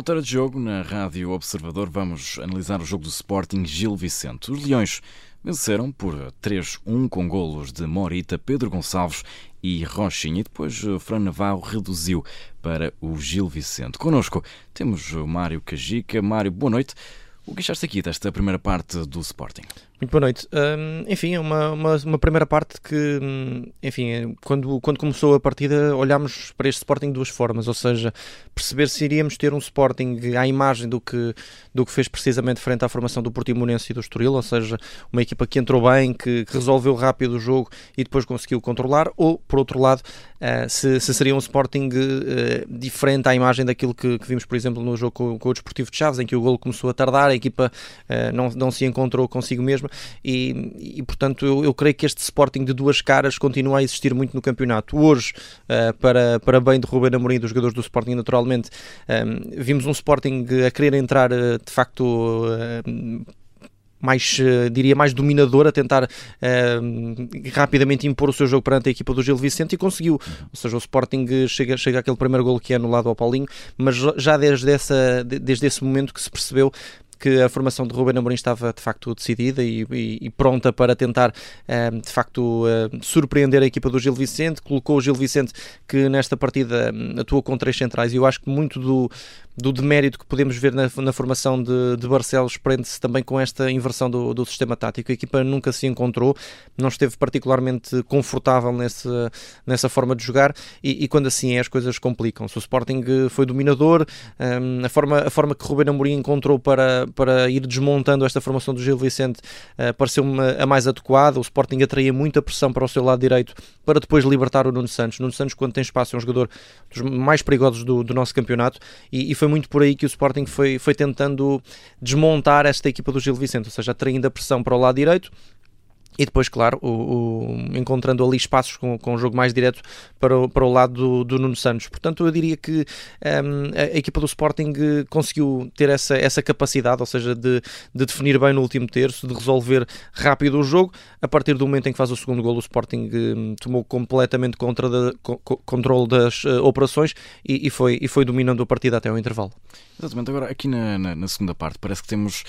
Relatório de jogo na Rádio Observador. Vamos analisar o jogo do Sporting Gil Vicente. Os Leões venceram por 3-1 com golos de Morita, Pedro Gonçalves e Rochinha. E depois eh, Fran Navarro reduziu para o Gil Vicente. Conosco temos Mário Cajica. Mário, boa noite. O que achaste aqui desta primeira parte do Sporting? Muito boa noite. Um, enfim, é uma, uma, uma, primeira parte que, hum, enfim, quando, quando começou a partida, olhámos para este Sporting de duas formas, ou seja, perceber se iríamos ter um Sporting à imagem do que, do que fez precisamente frente à formação do Portimonense e do Estoril, ou seja, uma equipa que entrou bem, que, que resolveu rápido o jogo e depois conseguiu controlar, ou, por outro lado, uh, se, se, seria um Sporting uh, diferente à imagem daquilo que, que, vimos, por exemplo, no jogo com, com, o Desportivo de Chaves, em que o golo começou a tardar, a equipa uh, não, não se encontrou consigo mesma e, e portanto eu, eu, creio que este Sporting de duas caras continua a existir muito no campeonato. Hoje, uh, para, para bem de Ruben Amorim dos jogadores do Sporting, naturalmente, um, eh, vimos um Sporting a querer entrar de facto mais, diria, mais dominador, a tentar uh, rapidamente impor o seu jogo perante a equipa do Gil Vicente e conseguiu. Ou seja, o Sporting chega, chega àquele primeiro gol que é anulado ao Paulinho, mas já desde, essa, desde esse momento que se percebeu que a formação de Ruben Amorim estava de facto decidida e, e, e pronta para tentar ehm, de facto ehm, surpreender a equipa do Gil Vicente, colocou o Gil Vicente que nesta partida hum, atuou com três centrais e eu acho que muito do, do demérito que podemos ver na, na formação de, de Barcelos prende-se também com esta inversão do, do, sistema tático. A equipa nunca se encontrou, não esteve particularmente confortável nesse, nessa forma de jogar e, e quando assim é as coisas complicam-se. O Sporting foi dominador, um, a, forma, a forma que Ruben Amorim encontrou para, para ir desmontando esta formação do Gil Vicente uh, pareceu-me a mais adequada. O Sporting atraía muita pressão para o seu lado direito para depois libertar o Nuno Santos. Nuno Santos, quando tem espaço, é um jogador dos mais perigosos do, do nosso campeonato e, e, foi muito por aí que o Sporting foi, foi tentando desmontar esta equipa do Gil Vicente, ou seja, atraindo a pressão para o lado direito e depois, claro, o, o, encontrando ali espaços com, com um jogo mais direto para o, para o lado do, do Nuno Santos. Portanto, eu diria que um, a, a, equipa do Sporting conseguiu ter essa, essa capacidade, ou seja, de, de definir bem no último terço, de resolver rápido o jogo. A partir do momento em que faz o segundo gol, o Sporting um, tomou completamente contra da, co, controle das uh, operações e, e, foi, e foi dominando a partida até ao intervalo. Exatamente. Agora, aqui na, na, na segunda parte, parece que temos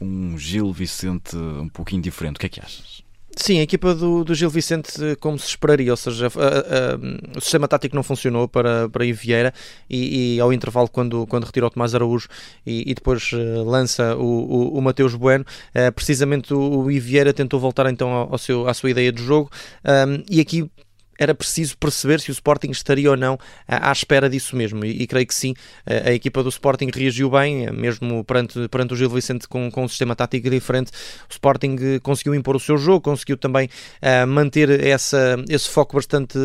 um Gil Vicente um pouquinho diferente. O que é que achas? Sim, a equipa do, do Gil Vicente, como se esperaria, ou seja, a, a, o sistema tático não funcionou para, para Vieira e, e, ao intervalo, quando, quando retira o Tomás Araújo e, e depois lança o, o, o Mateus Bueno, uh, precisamente o, o Vieira tentou voltar então ao, ao seu, à sua ideia de jogo um, e aqui era preciso perceber se o Sporting estaria ou não à, espera disso mesmo. E, e, creio que sim, a, a, equipa do Sporting reagiu bem, mesmo perante, perante o Gil Vicente com, com um sistema tático diferente. O Sporting eh, conseguiu impor o seu jogo, conseguiu também uh, manter essa, esse foco bastante,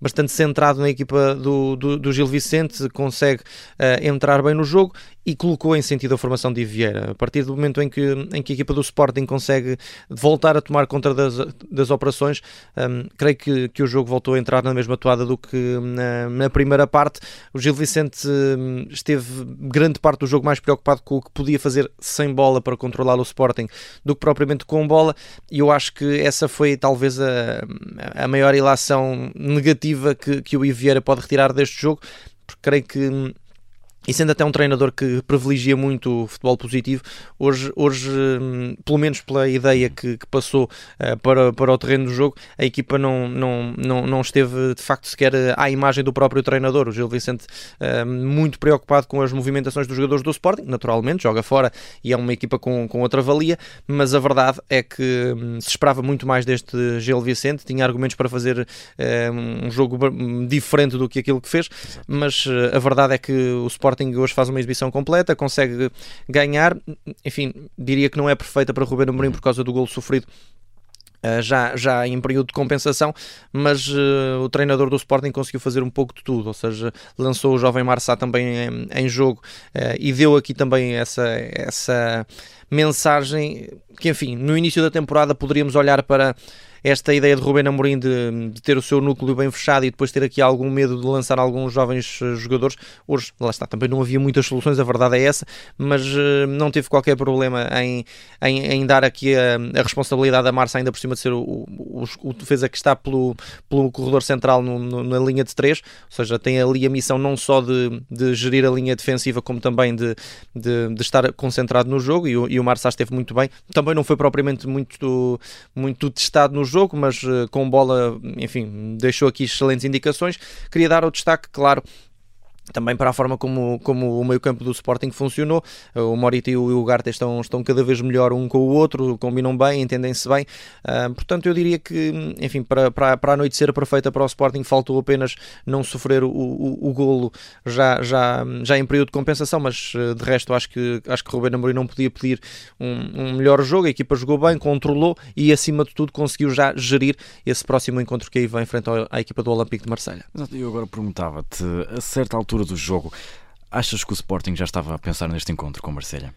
bastante centrado na equipa do, do, do Gil Vicente, consegue uh, entrar bem no jogo e colocou em sentido a formação de Vieira. A partir do momento em que, em que a equipa do Sporting consegue voltar a tomar conta das, das operações, um, creio que, que o jogo voltou a entrar na mesma toada do que na, na primeira parte. O Gil Vicente um, esteve grande parte do jogo mais preocupado com o que podia fazer sem bola para controlar o Sporting do que propriamente com bola, e eu acho que essa foi talvez a, a maior ilação negativa que, que o Vieira pode retirar deste jogo, porque creio que hum, e sendo até um treinador que privilegia muito o futebol positivo, hoje, hoje hum, pelo menos pela ideia que, que passou uh, para, para o terreno do jogo, a equipa não, não, não, não esteve de facto sequer à imagem do próprio treinador. O Gil Vicente uh, muito preocupado com as movimentações dos jogadores do Sporting, naturalmente, joga fora e é uma equipa com, com outra valia, mas a verdade é que um, se esperava muito mais deste Gil Vicente, tinha argumentos para fazer uh, um jogo diferente do que aquilo que fez, mas a verdade é que o Sporting Sporting hoje faz uma exibição completa, consegue ganhar. Enfim, diria que não é perfeita para Ruben Amorim por causa do golo sofrido Uh, já, já em período de compensação, mas uh, o treinador do Sporting conseguiu fazer um pouco de tudo, ou seja, lançou o jovem Marçá também em, em jogo uh, e deu aqui também essa, essa mensagem que, enfim, no início da temporada poderíamos olhar para esta ideia de Rubén Amorim de, de, ter o seu núcleo bem fechado e depois ter aqui algum medo de lançar alguns jovens uh, jogadores, hoje, lá está, também não havia muitas soluções, a verdade é essa, mas uh, não teve qualquer problema em, em, em dar aqui a, a, responsabilidade da Marça, ainda por cima de ser o, o, o, defesa que está pelo, pelo corredor central no, no, na linha de três, ou seja, tem ali a missão não só de, de gerir a linha defensiva, como também de, de, de estar concentrado no jogo, e o, e o esteve muito bem. Também não foi propriamente muito, muito testado no jogo, mas uh, com bola, enfim, deixou aqui excelentes indicações. Queria dar o destaque, claro, também para a forma como, como o meio-campo do Sporting funcionou. O Morita e o Ugarte estão, estão cada vez melhor um com o outro, combinam bem, entendem-se bem. Uh, portanto, eu diria que, enfim, para, para, para a noite ser perfeita para o Sporting, faltou apenas não sofrer o, o, o golo já, já, já em período de compensação, mas uh, de resto acho que, acho que Ruben Amorim não podia pedir um, um melhor jogo. A equipa jogou bem, controlou e, acima de tudo, conseguiu já gerir esse próximo encontro que aí vem frente à equipa do Olympique de Marselha. Eu agora perguntava-te, a certa altura altura do jogo, achas que o Sporting já estava a pensar neste encontro com Marselha?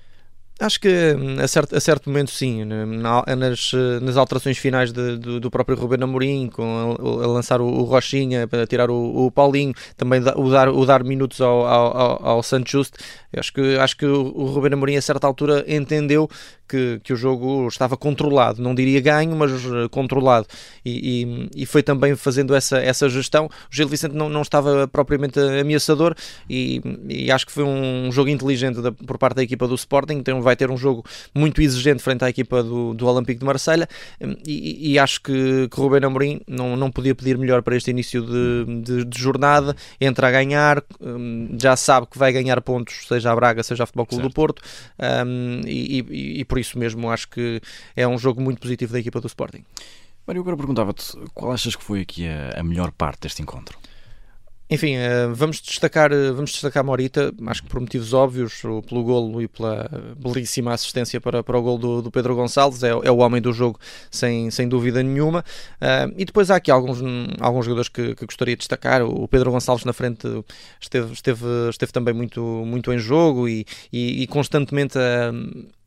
Acho que hum, a certo, a certo momento sim, nas, nas alterações finais de, do, do, próprio Ruben Amorim, com a, a lançar o, o, Rochinha para tirar o, o Paulinho, também o dar, o dar minutos ao, ao, ao Santos Just, acho que, acho que o, o Ruben Amorim a certa altura entendeu que, que o jogo estava controlado, não diria ganho, mas eh, controlado. E, e, e, foi também fazendo essa, essa gestão. O Gil Vicente não, não estava propriamente ameaçador e, e acho que foi um jogo inteligente da, por parte da equipa do Sporting. Então vai ter um jogo muito exigente frente à equipa do, do Olympique de Marselha e, e acho que, que Rubén Amorim não, não podia pedir melhor para este início de, de, de jornada. Entra a ganhar, hum, já sabe que vai ganhar pontos, seja a Braga, seja a Futebol Clube certo. do Porto, um, e, e, e por isso mesmo acho que é um jogo muito positivo da equipa do Sporting. Mário, agora perguntava-te qual achas que foi aqui a, a melhor parte deste encontro? Enfim, eh, vamos destacar, eh, vamos destacar Morita, acho que por motivos óbvios, pelo golo e pela belíssima assistência para, para o golo do, do Pedro Gonçalves, é, é, o homem do jogo sem, sem dúvida nenhuma. Uh, e depois há aqui alguns, alguns jogadores que, que, gostaria de destacar. O Pedro Gonçalves na frente esteve, esteve, esteve também muito, muito em jogo e, e, e constantemente a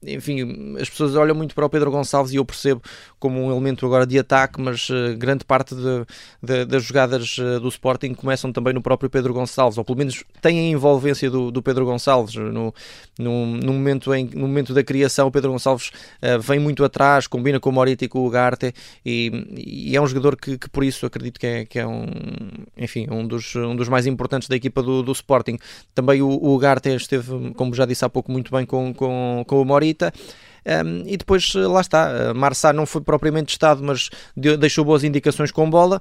enfim, as pessoas olham muito para o Pedro Gonçalves e eu percebo como um elemento agora de ataque, mas uh, grande parte de, de, das jogadas uh, do Sporting começam também no próprio Pedro Gonçalves, ou pelo menos têm a envolvência do, do Pedro Gonçalves. No, no, no, momento em, no momento da criação, o Pedro Gonçalves uh, vem muito atrás, combina com o Morita e com o Ugarte, e, e, é um jogador que, que, por isso acredito que é, que é um, enfim, um dos, um dos mais importantes da equipa do, do Sporting. Também o, o esteve, como já disse há pouco, muito bem com, com, com o Morita um, e depois lá está, Marçá não foi propriamente testado, mas deu, deixou boas indicações com bola.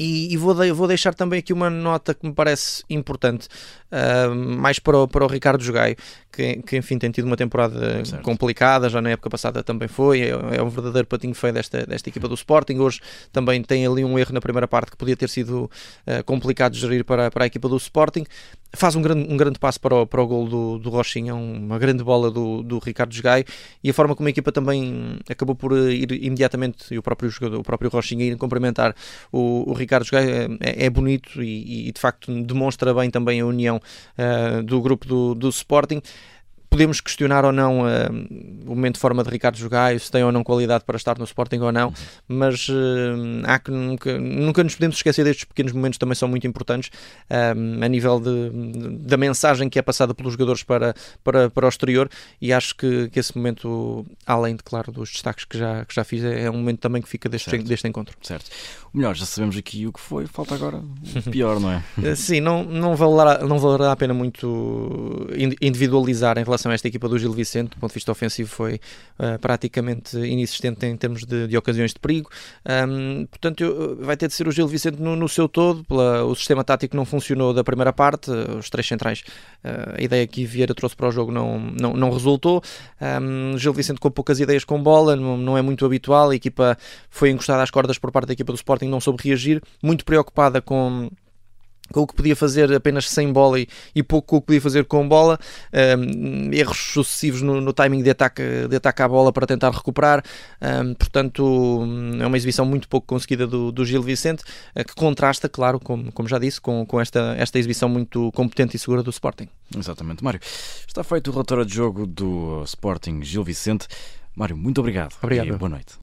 E, e vou, de, vou, deixar também aqui uma nota que me parece importante, uh, mais para o, para o Ricardo Jogaio, que, que, enfim tem tido uma temporada certo. complicada, já na época passada também foi, é, é, um verdadeiro patinho feio desta, desta equipa do Sporting, hoje também tem ali um erro na primeira parte que podia ter sido uh, complicado de gerir para, para a equipa do Sporting, faz um grande, um grande passo para o, para o gol do, do Rochinha, uma grande bola do, do Ricardo Jogaio, e a forma como a equipa também acabou por ir imediatamente, e o próprio jogador, o próprio Rochinha ir cumprimentar o, o Ricardo Jogaio, é, é bonito e, e, de facto demonstra bem também a união uh, do grupo do, do Sporting podemos questionar ou não uh, o momento de forma de Ricardo Jogaio, se tem ou não qualidade para estar no Sporting ou não, mas uh, há que nunca, nunca nos podemos esquecer destes pequenos momentos também são muito importantes uh, a nível de, da mensagem que é passada pelos jogadores para, para, para o exterior e acho que, que esse momento, além de claro dos destaques que já, que já fiz, é, é um momento também que fica deste, deste encontro. Certo. O melhor, já sabemos aqui o que foi, falta agora o pior, não é? Sim, não, não, valerá, não valerá a pena muito individualizar em relação relação a esta equipa do Gil Vicente, do ponto de vista ofensivo, foi uh, praticamente inexistente em termos de, de ocasiões de perigo. Um, portanto, eu, vai ter de ser o Gil Vicente no, no seu todo. Pela, o sistema tático não funcionou da primeira parte, os três centrais, uh, a ideia que Vieira trouxe para o jogo não, não, não resultou. Um, Gil Vicente com poucas ideias com bola, não, não é muito habitual. A equipa foi encostada às cordas por parte da equipa do Sporting, não soube reagir, muito preocupada com com o que podia fazer apenas sem bola e, e pouco com o que podia fazer com bola, um, erros sucessivos no, no, timing de ataque, de ataque à bola para tentar recuperar, um, portanto é uma exibição muito pouco conseguida do, do Gil Vicente, uh, que contrasta, claro, como, como já disse, com, com esta, esta exibição muito competente e segura do Sporting. Exatamente, Mário. Está feito o relatório de jogo do Sporting Gil Vicente. Mário, muito obrigado. Obrigado. E boa noite.